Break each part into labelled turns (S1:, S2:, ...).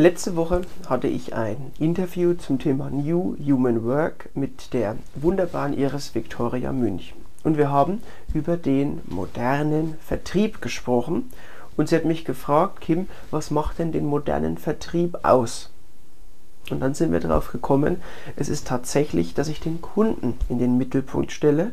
S1: Letzte Woche hatte ich ein Interview zum Thema New Human Work mit der wunderbaren Iris Victoria Münch. Und wir haben über den modernen Vertrieb gesprochen. Und sie hat mich gefragt, Kim, was macht denn den modernen Vertrieb aus? Und dann sind wir darauf gekommen, es ist tatsächlich, dass ich den Kunden in den Mittelpunkt stelle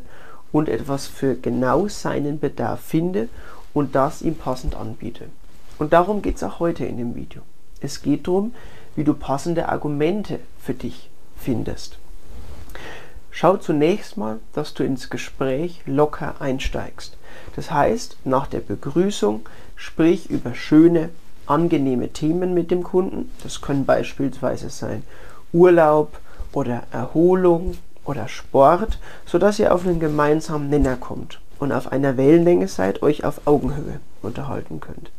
S1: und etwas für genau seinen Bedarf finde und das ihm passend anbiete. Und darum geht es auch heute in dem Video. Es geht darum, wie du passende Argumente für dich findest. Schau zunächst mal, dass du ins Gespräch locker einsteigst. Das heißt, nach der Begrüßung sprich über schöne, angenehme Themen mit dem Kunden. Das können beispielsweise sein Urlaub oder Erholung oder Sport, sodass ihr auf einen gemeinsamen Nenner kommt und auf einer Wellenlänge seid, euch auf Augenhöhe unterhalten könnt.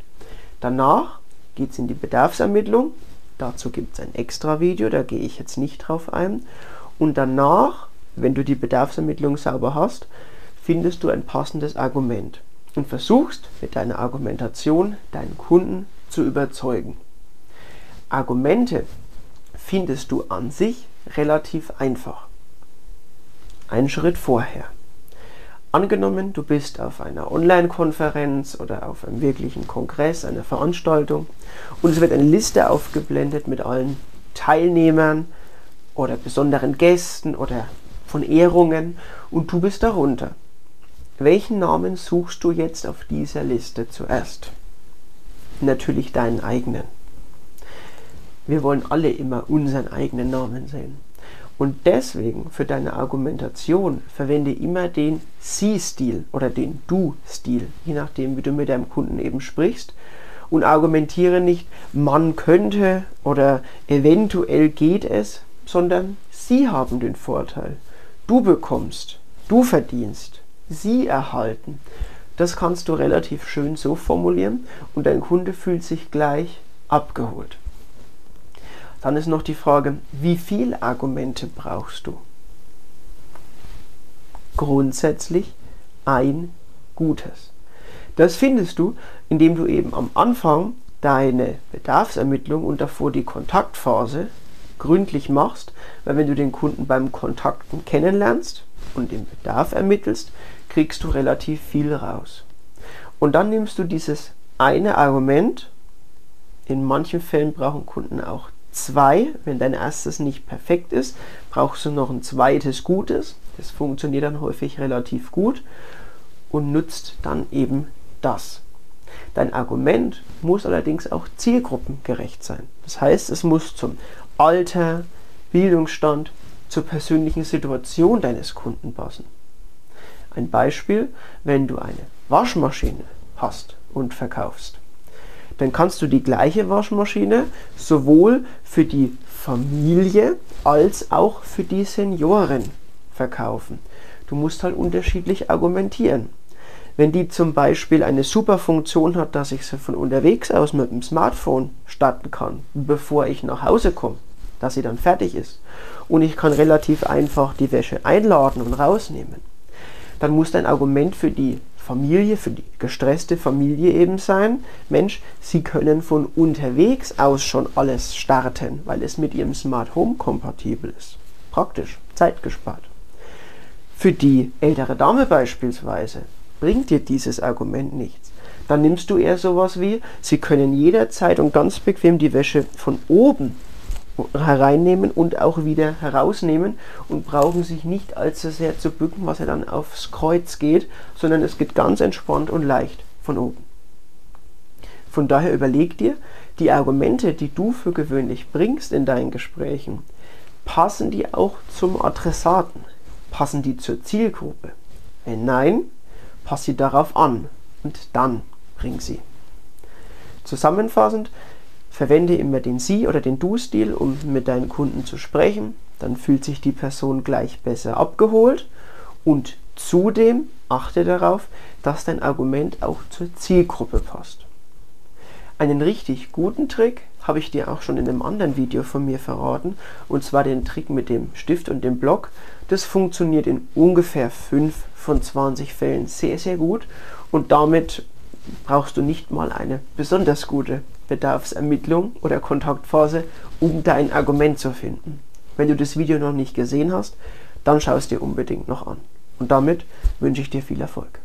S1: Danach geht es in die Bedarfsermittlung. Dazu gibt es ein extra Video, da gehe ich jetzt nicht drauf ein. Und danach, wenn du die Bedarfsermittlung sauber hast, findest du ein passendes Argument und versuchst mit deiner Argumentation deinen Kunden zu überzeugen. Argumente findest du an sich relativ einfach. Ein Schritt vorher. Angenommen, du bist auf einer Online-Konferenz oder auf einem wirklichen Kongress, einer Veranstaltung und es wird eine Liste aufgeblendet mit allen Teilnehmern oder besonderen Gästen oder von Ehrungen und du bist darunter. Welchen Namen suchst du jetzt auf dieser Liste zuerst? Natürlich deinen eigenen. Wir wollen alle immer unseren eigenen Namen sehen. Und deswegen für deine Argumentation verwende immer den Sie-Stil oder den Du-Stil, je nachdem, wie du mit deinem Kunden eben sprichst. Und argumentiere nicht, man könnte oder eventuell geht es, sondern Sie haben den Vorteil. Du bekommst, du verdienst, Sie erhalten. Das kannst du relativ schön so formulieren und dein Kunde fühlt sich gleich abgeholt. Dann ist noch die Frage, wie viele Argumente brauchst du? Grundsätzlich ein gutes. Das findest du, indem du eben am Anfang deine Bedarfsermittlung und davor die Kontaktphase gründlich machst, weil wenn du den Kunden beim Kontakten kennenlernst und den Bedarf ermittelst, kriegst du relativ viel raus. Und dann nimmst du dieses eine Argument, in manchen Fällen brauchen Kunden auch zwei, wenn dein erstes nicht perfekt ist, brauchst du noch ein zweites gutes. Das funktioniert dann häufig relativ gut und nutzt dann eben das. Dein Argument muss allerdings auch zielgruppengerecht sein. Das heißt, es muss zum Alter, Bildungsstand, zur persönlichen Situation deines Kunden passen. Ein Beispiel, wenn du eine Waschmaschine hast und verkaufst dann kannst du die gleiche Waschmaschine sowohl für die Familie als auch für die Senioren verkaufen. Du musst halt unterschiedlich argumentieren. Wenn die zum Beispiel eine super Funktion hat, dass ich sie von unterwegs aus mit dem Smartphone starten kann, bevor ich nach Hause komme, dass sie dann fertig ist, und ich kann relativ einfach die Wäsche einladen und rausnehmen, dann muss dein Argument für die Familie, für die gestresste Familie eben sein. Mensch, Sie können von unterwegs aus schon alles starten, weil es mit Ihrem Smart Home kompatibel ist. Praktisch, Zeit gespart. Für die ältere Dame beispielsweise bringt dir dieses Argument nichts. Dann nimmst du eher sowas wie, Sie können jederzeit und ganz bequem die Wäsche von oben hereinnehmen und auch wieder herausnehmen und brauchen sich nicht allzu sehr zu bücken, was ja dann aufs Kreuz geht, sondern es geht ganz entspannt und leicht von oben. Von daher überleg dir, die Argumente, die du für gewöhnlich bringst in deinen Gesprächen, passen die auch zum Adressaten? Passen die zur Zielgruppe? Wenn nein, pass sie darauf an und dann bring sie. Zusammenfassend, Verwende immer den Sie- oder den Du-Stil, um mit deinen Kunden zu sprechen. Dann fühlt sich die Person gleich besser abgeholt. Und zudem achte darauf, dass dein Argument auch zur Zielgruppe passt. Einen richtig guten Trick habe ich dir auch schon in einem anderen Video von mir verraten, und zwar den Trick mit dem Stift und dem Block. Das funktioniert in ungefähr 5 von 20 Fällen sehr, sehr gut und damit brauchst du nicht mal eine besonders gute Bedarfsermittlung oder Kontaktphase, um dein Argument zu finden. Wenn du das Video noch nicht gesehen hast, dann schau es dir unbedingt noch an. Und damit wünsche ich dir viel Erfolg.